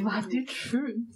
war das schön.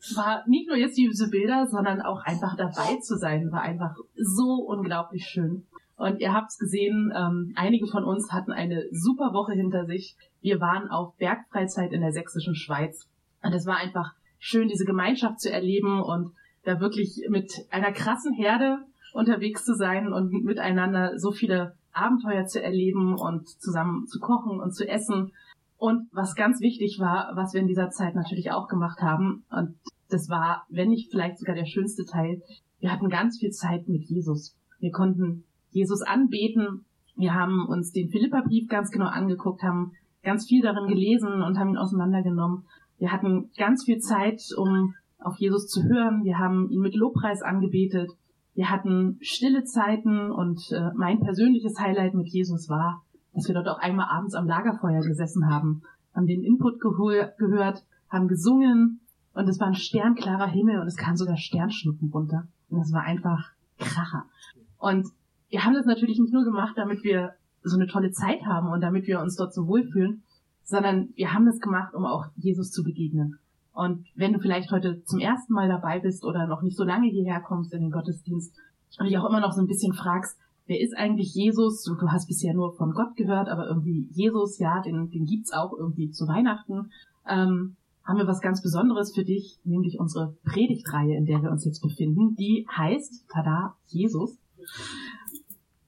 Es war nicht nur jetzt diese Bilder, sondern auch einfach dabei zu sein, war einfach so unglaublich schön. Und ihr habt's gesehen, ähm, einige von uns hatten eine super Woche hinter sich. Wir waren auf Bergfreizeit in der sächsischen Schweiz. Und es war einfach schön, diese Gemeinschaft zu erleben und da wirklich mit einer krassen Herde unterwegs zu sein und miteinander so viele Abenteuer zu erleben und zusammen zu kochen und zu essen. Und was ganz wichtig war, was wir in dieser Zeit natürlich auch gemacht haben, und das war, wenn nicht vielleicht sogar der schönste Teil, wir hatten ganz viel Zeit mit Jesus. Wir konnten Jesus anbeten. Wir haben uns den Philippa-Brief ganz genau angeguckt, haben ganz viel darin gelesen und haben ihn auseinandergenommen. Wir hatten ganz viel Zeit, um auf Jesus zu hören. Wir haben ihn mit Lobpreis angebetet. Wir hatten stille Zeiten und äh, mein persönliches Highlight mit Jesus war, dass wir dort auch einmal abends am Lagerfeuer gesessen haben, haben den Input gehört, haben gesungen und es war ein sternklarer Himmel und es kam sogar Sternschnuppen runter. Und es war einfach Kracher. Und wir haben das natürlich nicht nur gemacht, damit wir so eine tolle Zeit haben und damit wir uns dort so wohlfühlen, sondern wir haben das gemacht, um auch Jesus zu begegnen. Und wenn du vielleicht heute zum ersten Mal dabei bist oder noch nicht so lange hierher kommst in den Gottesdienst und dich auch immer noch so ein bisschen fragst, wer ist eigentlich Jesus? Du, hast bisher nur von Gott gehört, aber irgendwie Jesus, ja, den, den gibt's auch irgendwie zu Weihnachten. Ähm, haben wir was ganz Besonderes für dich, nämlich unsere Predigtreihe, in der wir uns jetzt befinden. Die heißt, tada, Jesus.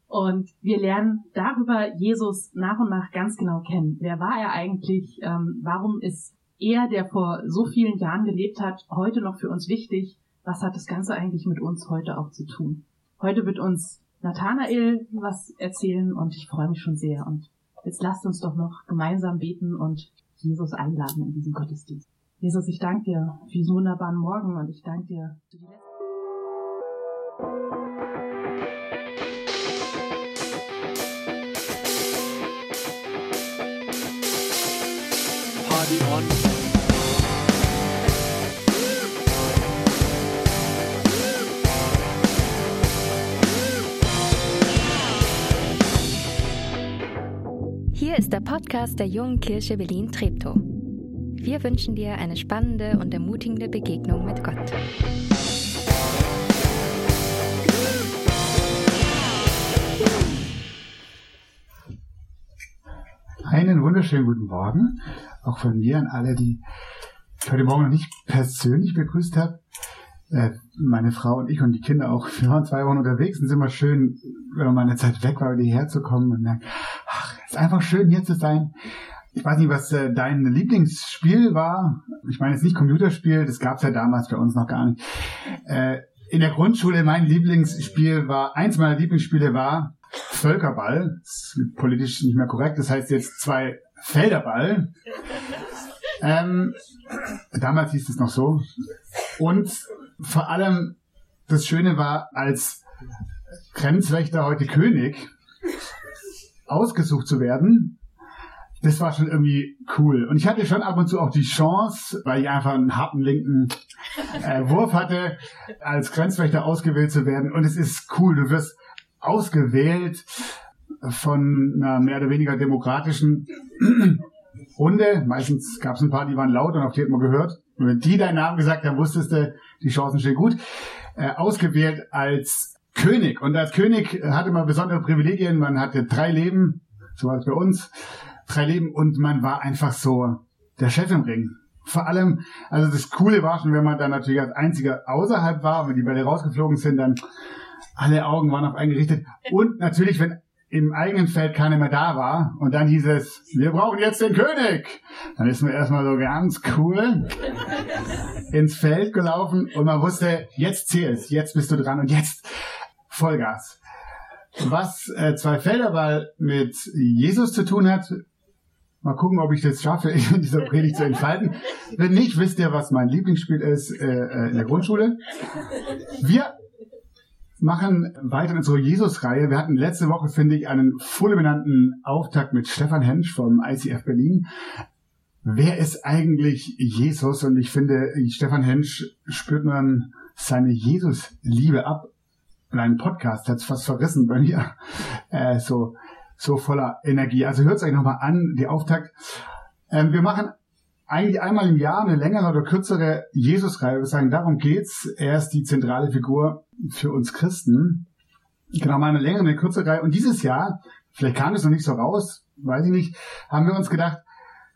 Und wir lernen darüber Jesus nach und nach ganz genau kennen. Wer war er eigentlich? Ähm, warum ist er, der vor so vielen Jahren gelebt hat, heute noch für uns wichtig. Was hat das Ganze eigentlich mit uns heute auch zu tun? Heute wird uns Nathanael was erzählen und ich freue mich schon sehr. Und jetzt lasst uns doch noch gemeinsam beten und Jesus einladen in diesen Gottesdienst. Jesus, ich danke dir für diesen wunderbaren Morgen und ich danke dir für die letzten Party on. Ist der Podcast der Jungen Kirche Berlin-Treptow. Wir wünschen dir eine spannende und ermutigende Begegnung mit Gott. Einen wunderschönen guten Morgen, auch von mir an alle, die ich heute Morgen noch nicht persönlich begrüßt habe. Äh, meine Frau und ich und die Kinder auch. Wir waren zwei Wochen unterwegs und ist immer schön, wenn man eine Zeit weg war, wieder herzukommen und merkt, einfach schön hier zu sein. Ich weiß nicht, was äh, dein Lieblingsspiel war. Ich meine jetzt nicht Computerspiel, das gab es ja damals bei uns noch gar nicht. Äh, in der Grundschule mein Lieblingsspiel war, eins meiner Lieblingsspiele war Völkerball. Das ist politisch nicht mehr korrekt. Das heißt jetzt zwei Felderball. Ähm, damals hieß es noch so. Und vor allem das Schöne war, als Grenzwächter heute König ausgesucht zu werden, das war schon irgendwie cool. Und ich hatte schon ab und zu auch die Chance, weil ich einfach einen harten linken äh, Wurf hatte, als Grenzwächter ausgewählt zu werden. Und es ist cool. Du wirst ausgewählt von einer mehr oder weniger demokratischen Runde. Meistens gab es ein paar, die waren laut und auf die hat man gehört. Und wenn die deinen Namen gesagt haben, wusstest du, die Chancen stehen gut. Äh, ausgewählt als König. Und als König hatte man besondere Privilegien. Man hatte drei Leben, so war es bei uns, drei Leben und man war einfach so der Chef im Ring. Vor allem, also das Coole war schon, wenn man dann natürlich als einziger außerhalb war, wenn die Bälle rausgeflogen sind, dann alle Augen waren auf einen gerichtet. Und natürlich, wenn im eigenen Feld keiner mehr da war und dann hieß es, wir brauchen jetzt den König. Dann ist man erstmal so ganz cool ins Feld gelaufen und man wusste, jetzt zählst, jetzt bist du dran und jetzt Vollgas. Was äh, zwei Felderball mit Jesus zu tun hat, mal gucken, ob ich das schaffe, in dieser Predigt zu entfalten. Wenn nicht, wisst ihr, was mein Lieblingsspiel ist äh, äh in der Grundschule. Wir machen weiter in unserer Jesus-Reihe. Wir hatten letzte Woche, finde ich, einen fulminanten Auftakt mit Stefan Hensch vom ICF Berlin. Wer ist eigentlich Jesus? Und ich finde, Stefan Hensch spürt man seine Jesus-Liebe ab. In einem Podcast hat es fast verrissen bei mir. Äh, so, so voller Energie. Also hört es euch nochmal an, die Auftakt. Ähm, wir machen eigentlich einmal im Jahr eine längere oder kürzere Jesus-Reihe. Wir sagen, darum geht's. Er ist die zentrale Figur für uns Christen. Genau, mal eine längere, eine kürzere Reihe. Und dieses Jahr, vielleicht kam es noch nicht so raus, weiß ich nicht, haben wir uns gedacht,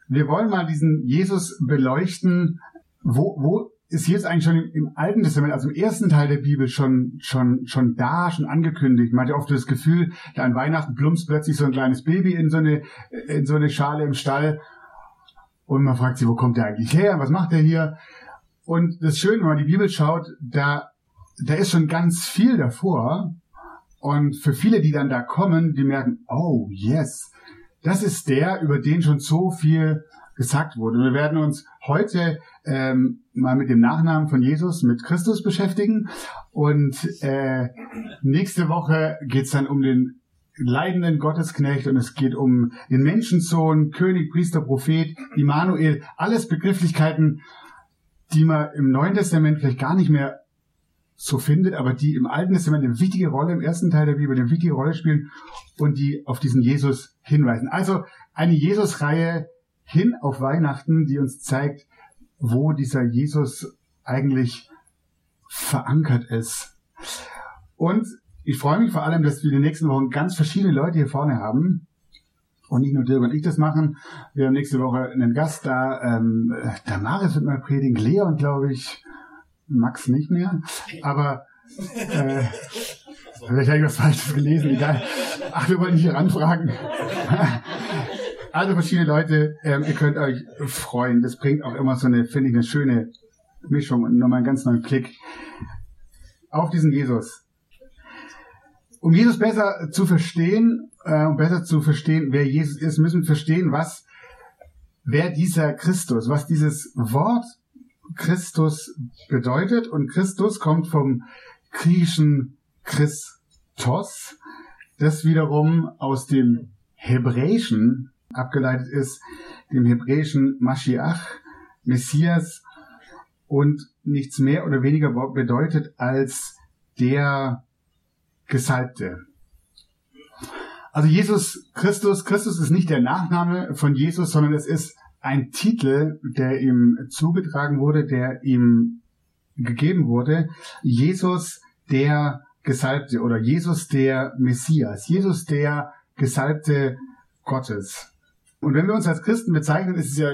wir wollen mal diesen Jesus beleuchten. Wo, wo ist Jesus eigentlich schon im, im, Alten Testament, also im ersten Teil der Bibel schon, schon, schon da, schon angekündigt? Man hat ja oft das Gefühl, da an Weihnachten plumpst plötzlich so ein kleines Baby in so eine, in so eine Schale im Stall. Und man fragt sich, wo kommt der eigentlich her? Was macht der hier? Und das Schöne, wenn man die Bibel schaut, da, da ist schon ganz viel davor. Und für viele, die dann da kommen, die merken, oh yes, das ist der, über den schon so viel gesagt wurde. Wir werden uns heute ähm, mal mit dem Nachnamen von Jesus, mit Christus beschäftigen. Und äh, nächste Woche geht's dann um den leidenden Gottesknecht und es geht um den Menschensohn, König, Priester, Prophet, Immanuel, alles Begrifflichkeiten, die man im Neuen Testament vielleicht gar nicht mehr so findet, aber die im Alten Testament eine wichtige Rolle, im ersten Teil der Bibel eine wichtige Rolle spielen und die auf diesen Jesus hinweisen. Also eine Jesus-Reihe hin auf Weihnachten, die uns zeigt, wo dieser Jesus eigentlich verankert ist. Und ich freue mich vor allem, dass wir in den nächsten Wochen ganz verschiedene Leute hier vorne haben. Und nicht nur Dirk und ich das machen. Wir haben nächste Woche einen Gast da. Ähm, der Maris wird mal predigen. Leon, glaube ich. Max nicht mehr. Aber äh, vielleicht habe ich was Falsches gelesen. Egal. Ach, wir wollen nicht hier ranfragen. Also verschiedene Leute. Ähm, ihr könnt euch freuen. Das bringt auch immer so eine, finde ich, eine schöne Mischung und nochmal einen ganz neuen Klick auf diesen Jesus um Jesus besser zu verstehen, äh, um besser zu verstehen, wer Jesus ist, müssen wir verstehen, was, wer dieser Christus, was dieses Wort Christus bedeutet. Und Christus kommt vom griechischen Christos, das wiederum aus dem Hebräischen abgeleitet ist, dem hebräischen Mashiach, Messias, und nichts mehr oder weniger bedeutet als der Gesalbte. Also Jesus Christus, Christus ist nicht der Nachname von Jesus, sondern es ist ein Titel, der ihm zugetragen wurde, der ihm gegeben wurde. Jesus der Gesalbte oder Jesus der Messias, Jesus der Gesalbte Gottes. Und wenn wir uns als Christen bezeichnen, ist es ja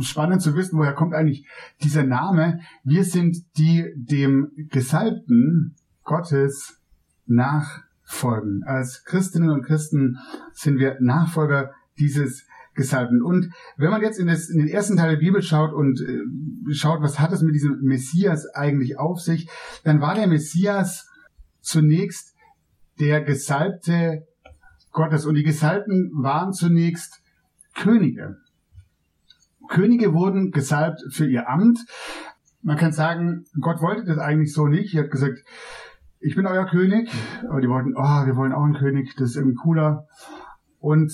spannend zu wissen, woher kommt eigentlich dieser Name. Wir sind die dem Gesalbten Gottes nachfolgen. Als Christinnen und Christen sind wir Nachfolger dieses Gesalbten. Und wenn man jetzt in, das, in, den ersten Teil der Bibel schaut und äh, schaut, was hat es mit diesem Messias eigentlich auf sich, dann war der Messias zunächst der Gesalbte Gottes. Und die Gesalbten waren zunächst Könige. Könige wurden gesalbt für ihr Amt. Man kann sagen, Gott wollte das eigentlich so nicht. Er hat gesagt, ich bin euer König. Aber die wollten, oh, wir wollen auch einen König, das ist irgendwie cooler. Und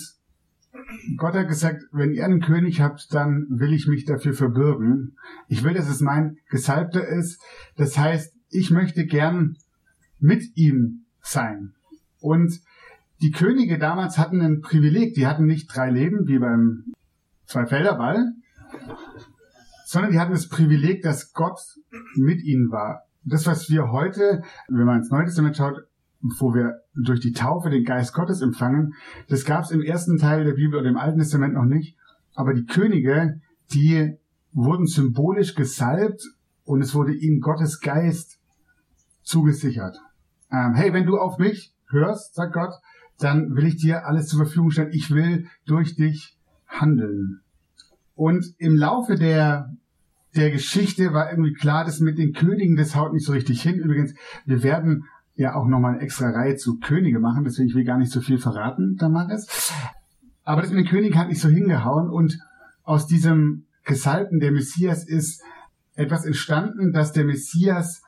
Gott hat gesagt, wenn ihr einen König habt, dann will ich mich dafür verbürgen. Ich will, dass es mein Gesalbter ist. Das heißt, ich möchte gern mit ihm sein. Und die Könige damals hatten ein Privileg. Die hatten nicht drei Leben wie beim Zweifelderball, sondern die hatten das Privileg, dass Gott mit ihnen war das, was wir heute, wenn man ins Neue Testament schaut, wo wir durch die Taufe den Geist Gottes empfangen, das gab es im ersten Teil der Bibel oder im Alten Testament noch nicht. Aber die Könige, die wurden symbolisch gesalbt und es wurde ihnen Gottes Geist zugesichert. Ähm, hey, wenn du auf mich hörst, sagt Gott, dann will ich dir alles zur Verfügung stellen. Ich will durch dich handeln. Und im Laufe der der Geschichte war irgendwie klar, dass mit den Königen, das haut nicht so richtig hin. Übrigens, wir werden ja auch nochmal eine extra Reihe zu Könige machen, deswegen ich will gar nicht so viel verraten, Damaris. Aber das mit den Königen hat nicht so hingehauen und aus diesem Gesalbten der Messias ist etwas entstanden, dass der Messias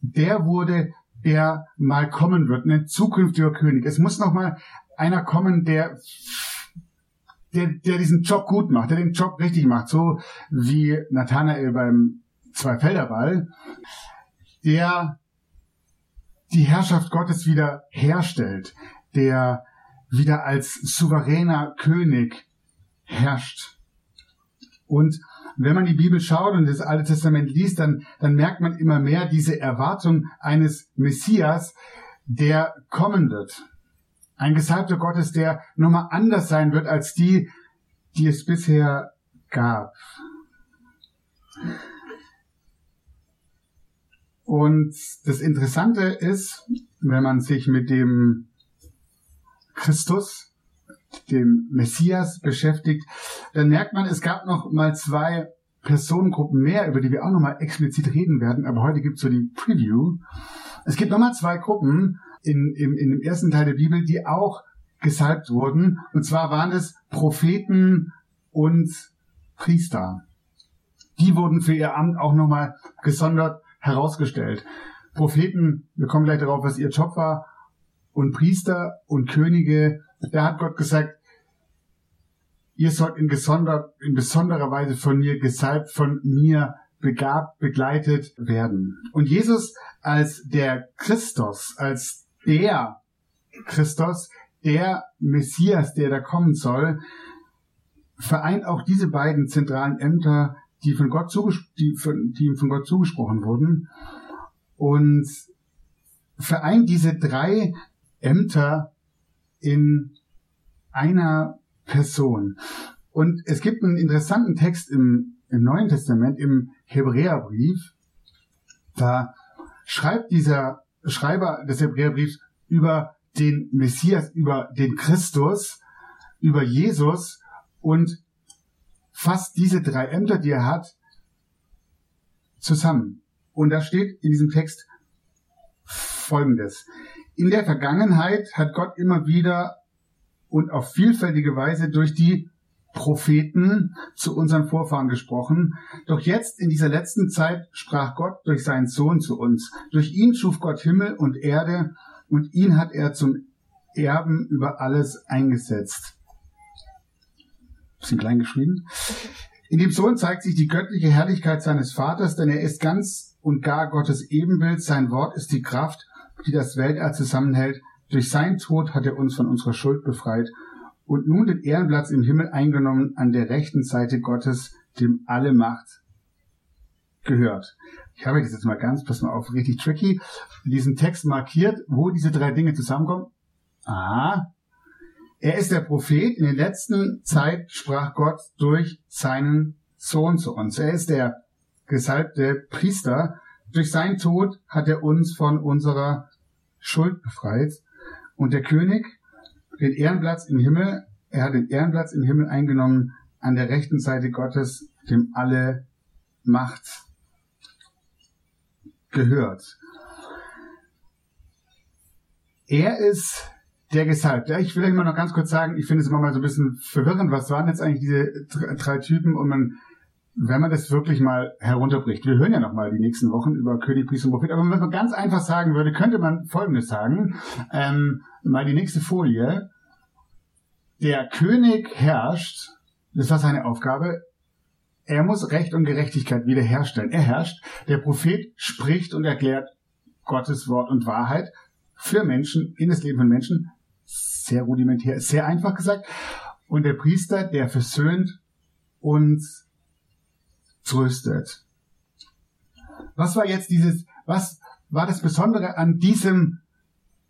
der wurde, der mal kommen wird, ein zukünftiger König. Es muss noch mal einer kommen, der der, der diesen Job gut macht, der den Job richtig macht, so wie Nathanael beim Zweifelderball, der die Herrschaft Gottes wieder herstellt, der wieder als souveräner König herrscht. Und Wenn man die Bibel schaut und das Alte Testament liest, dann, dann merkt man immer mehr diese Erwartung eines Messias, der kommen wird. Ein Gesalbter Gottes, der nochmal anders sein wird als die, die es bisher gab. Und das Interessante ist, wenn man sich mit dem Christus, dem Messias beschäftigt, dann merkt man, es gab noch mal zwei Personengruppen mehr, über die wir auch noch mal explizit reden werden, aber heute gibt es so die Preview. Es gibt noch mal zwei Gruppen in, in, in dem ersten Teil der Bibel, die auch gesalbt wurden. Und zwar waren es Propheten und Priester. Die wurden für ihr Amt auch nochmal gesondert herausgestellt. Propheten, wir kommen gleich darauf, was ihr Job war, und Priester und Könige, da hat Gott gesagt, ihr sollt in, gesonder, in besonderer Weise von mir gesalbt, von mir begabt, begleitet werden. Und Jesus als der Christus, als der Christus, der Messias, der da kommen soll, vereint auch diese beiden zentralen Ämter, die von Gott, die von, die von Gott zugesprochen wurden und vereint diese drei Ämter in einer Person. Und es gibt einen interessanten Text im, im Neuen Testament, im Hebräerbrief. Da schreibt dieser Schreiber des Hebräerbriefs über den Messias, über den Christus, über Jesus und fasst diese drei Ämter, die er hat, zusammen. Und da steht in diesem Text Folgendes. In der Vergangenheit hat Gott immer wieder und auf vielfältige Weise durch die Propheten zu unseren Vorfahren gesprochen. Doch jetzt in dieser letzten Zeit sprach Gott durch seinen Sohn zu uns. Durch ihn schuf Gott Himmel und Erde und ihn hat er zum Erben über alles eingesetzt. Bisschen klein geschrieben. In dem Sohn zeigt sich die göttliche Herrlichkeit seines Vaters, denn er ist ganz und gar Gottes Ebenbild. Sein Wort ist die Kraft, die das Weltall zusammenhält. Durch seinen Tod hat er uns von unserer Schuld befreit und nun den Ehrenplatz im Himmel eingenommen an der rechten Seite Gottes, dem alle Macht gehört. Ich habe das jetzt mal ganz, pass mal auf, richtig tricky, diesen Text markiert, wo diese drei Dinge zusammenkommen. Ah, er ist der Prophet. In der letzten Zeit sprach Gott durch seinen Sohn zu uns. Er ist der gesalbte Priester. Durch seinen Tod hat er uns von unserer Schuld befreit. Und der König, den Ehrenplatz im Himmel, er hat den Ehrenplatz im Himmel eingenommen an der rechten Seite Gottes, dem alle Macht gehört. Er ist der Gesalbte. Ich will euch mal noch ganz kurz sagen, ich finde es immer mal so ein bisschen verwirrend, was waren jetzt eigentlich diese drei Typen und man wenn man das wirklich mal herunterbricht, wir hören ja noch mal die nächsten Wochen über König, Priester und Prophet, aber wenn man ganz einfach sagen würde, könnte man Folgendes sagen, ähm, mal die nächste Folie. Der König herrscht, das war seine Aufgabe, er muss Recht und Gerechtigkeit wiederherstellen. Er herrscht, der Prophet spricht und erklärt Gottes Wort und Wahrheit für Menschen, in das Leben von Menschen, sehr rudimentär, sehr einfach gesagt. Und der Priester, der versöhnt uns tröstet. Was war jetzt dieses, was war das Besondere an diesem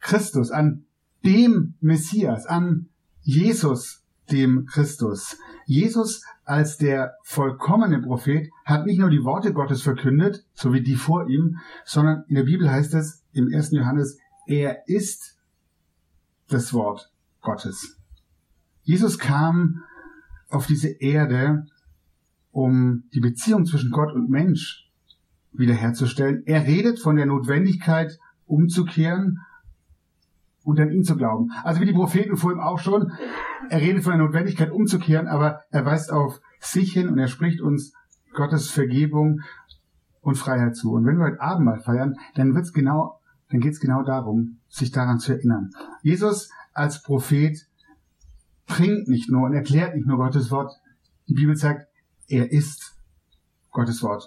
Christus, an dem Messias, an Jesus, dem Christus? Jesus als der vollkommene Prophet hat nicht nur die Worte Gottes verkündet, so wie die vor ihm, sondern in der Bibel heißt es im 1. Johannes, er ist das Wort Gottes. Jesus kam auf diese Erde, um die Beziehung zwischen Gott und Mensch wiederherzustellen. Er redet von der Notwendigkeit, umzukehren und an ihn zu glauben. Also wie die Propheten vor ihm auch schon, er redet von der Notwendigkeit, umzukehren, aber er weist auf sich hin und er spricht uns Gottes Vergebung und Freiheit zu. Und wenn wir heute Abend mal feiern, dann wird's genau, dann geht's genau darum, sich daran zu erinnern. Jesus als Prophet bringt nicht nur und erklärt nicht nur Gottes Wort. Die Bibel sagt, er ist Gottes Wort.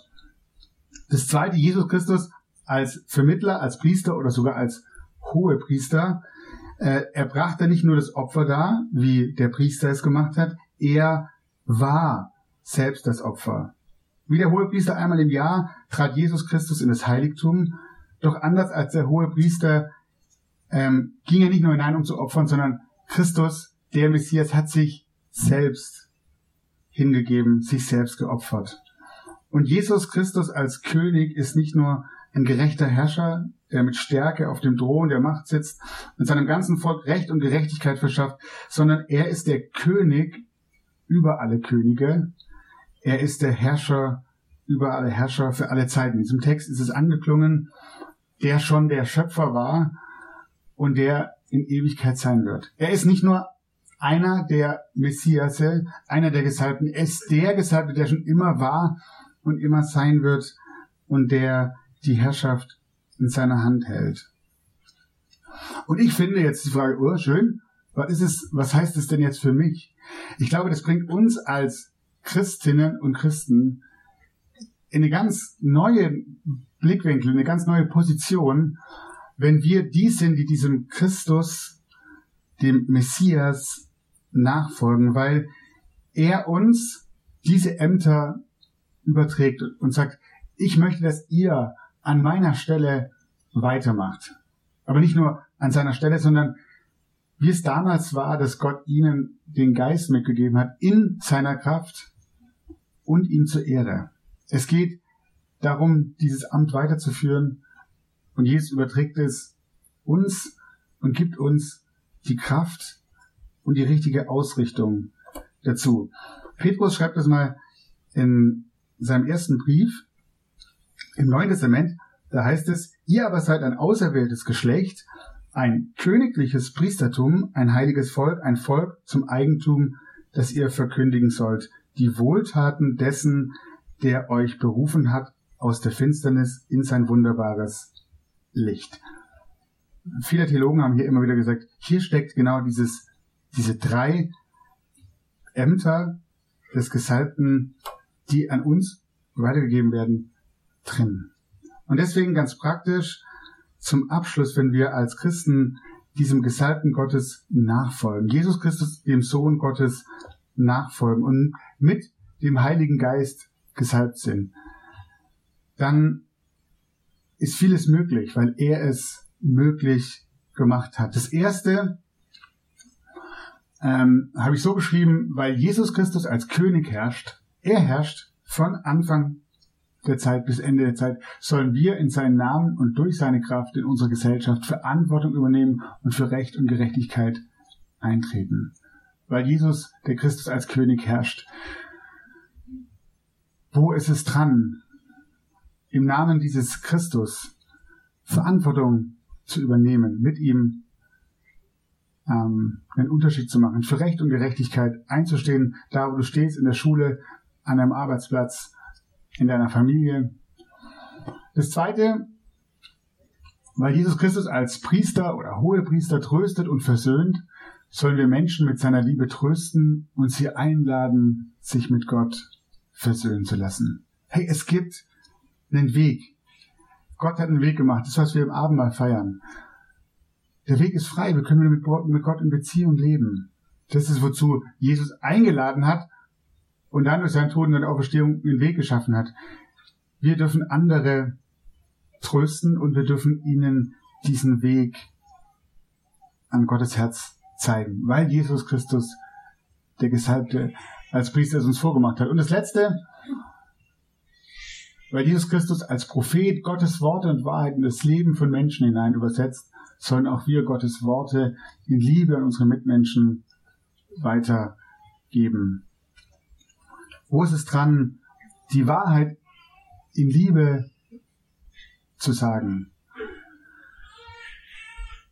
Das zweite, Jesus Christus als Vermittler, als Priester oder sogar als hohe Priester, äh, er brachte nicht nur das Opfer dar, wie der Priester es gemacht hat, er war selbst das Opfer. Wie der Hohepriester einmal im Jahr trat Jesus Christus in das Heiligtum, doch anders als der Hohepriester ähm, ging er nicht nur hinein, um zu opfern, sondern Christus, der Messias, hat sich selbst hingegeben, sich selbst geopfert. Und Jesus Christus als König ist nicht nur ein gerechter Herrscher, der mit Stärke auf dem Thron der Macht sitzt und seinem ganzen Volk Recht und Gerechtigkeit verschafft, sondern er ist der König über alle Könige. Er ist der Herrscher über alle Herrscher für alle Zeiten. In diesem Text ist es angeklungen, der schon der Schöpfer war und der in Ewigkeit sein wird. Er ist nicht nur einer der Messiasse, einer der Gesalbten, ist der Gesalbte, der schon immer war und immer sein wird und der die Herrschaft in seiner Hand hält. Und ich finde jetzt die Frage, oh, schön, was ist es, was heißt es denn jetzt für mich? Ich glaube, das bringt uns als Christinnen und Christen in eine ganz neue Blickwinkel, eine ganz neue Position, wenn wir die sind, die diesem Christus, dem Messias nachfolgen, weil er uns diese Ämter überträgt und sagt, ich möchte, dass ihr an meiner Stelle weitermacht. Aber nicht nur an seiner Stelle, sondern wie es damals war, dass Gott ihnen den Geist mitgegeben hat, in seiner Kraft und ihm zur Ehre. Es geht darum, dieses Amt weiterzuführen und Jesus überträgt es uns und gibt uns die Kraft und die richtige Ausrichtung dazu. Petrus schreibt das mal in seinem ersten Brief im Neuen Testament. Da heißt es, ihr aber seid ein auserwähltes Geschlecht, ein königliches Priestertum, ein heiliges Volk, ein Volk zum Eigentum, das ihr verkündigen sollt, die Wohltaten dessen, der euch berufen hat aus der Finsternis in sein wunderbares Licht. Viele Theologen haben hier immer wieder gesagt, hier steckt genau dieses, diese drei Ämter des Gesalbten, die an uns weitergegeben werden, drin. Und deswegen ganz praktisch zum Abschluss, wenn wir als Christen diesem Gesalbten Gottes nachfolgen, Jesus Christus, dem Sohn Gottes, nachfolgen und mit dem Heiligen Geist gesalbt sind, dann ist vieles möglich, weil er es möglich gemacht hat. Das erste ähm, habe ich so beschrieben, weil Jesus Christus als König herrscht. Er herrscht von Anfang der Zeit bis Ende der Zeit, sollen wir in seinen Namen und durch seine Kraft in unserer Gesellschaft Verantwortung übernehmen und für Recht und Gerechtigkeit eintreten. Weil Jesus, der Christus als König herrscht. Wo ist es dran, im Namen dieses Christus Verantwortung zu übernehmen, mit ihm ähm, einen Unterschied zu machen, für Recht und Gerechtigkeit einzustehen, da wo du stehst, in der Schule, an deinem Arbeitsplatz, in deiner Familie. Das zweite, weil Jesus Christus als Priester oder Hohepriester tröstet und versöhnt, sollen wir Menschen mit seiner Liebe trösten und sie einladen, sich mit Gott versöhnen zu lassen. Hey, es gibt einen Weg. Gott hat einen Weg gemacht. Das was wir im Abendmahl feiern. Der Weg ist frei. Wir können mit Gott in Beziehung leben. Das ist, wozu Jesus eingeladen hat und dann durch seinen Tod und seine Auferstehung einen Weg geschaffen hat. Wir dürfen andere trösten und wir dürfen ihnen diesen Weg an Gottes Herz zeigen, weil Jesus Christus, der Gesalbte, als Priester es uns vorgemacht hat. Und das Letzte, weil Jesus Christus als Prophet Gottes Worte und Wahrheit in das Leben von Menschen hinein übersetzt, sollen auch wir Gottes Worte in Liebe an unsere Mitmenschen weitergeben. Wo ist es dran, die Wahrheit in Liebe zu sagen?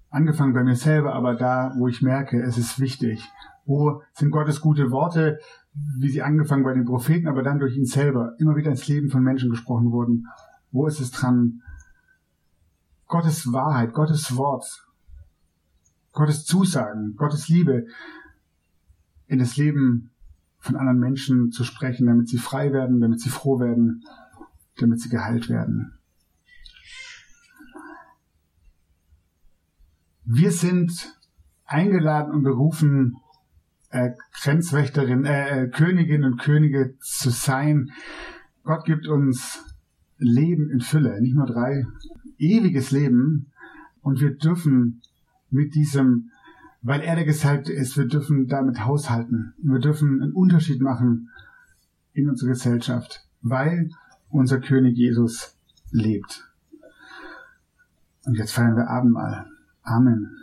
Angefangen bei mir selber, aber da, wo ich merke, es ist wichtig. Wo sind Gottes gute Worte, wie sie angefangen bei den Propheten, aber dann durch ihn selber immer wieder ins Leben von Menschen gesprochen wurden? Wo ist es dran, Gottes Wahrheit, Gottes Wort, Gottes Zusagen, Gottes Liebe in das Leben von anderen Menschen zu sprechen, damit sie frei werden, damit sie froh werden, damit sie geheilt werden. Wir sind eingeladen und berufen, äh, Grenzwächterin, äh, äh, Königinnen und Könige zu sein, Gott gibt uns Leben in Fülle, nicht nur drei, ewiges Leben. Und wir dürfen mit diesem, weil er der Gesalbte ist, wir dürfen damit haushalten. Wir dürfen einen Unterschied machen in unserer Gesellschaft, weil unser König Jesus lebt. Und jetzt feiern wir Abendmahl. Amen.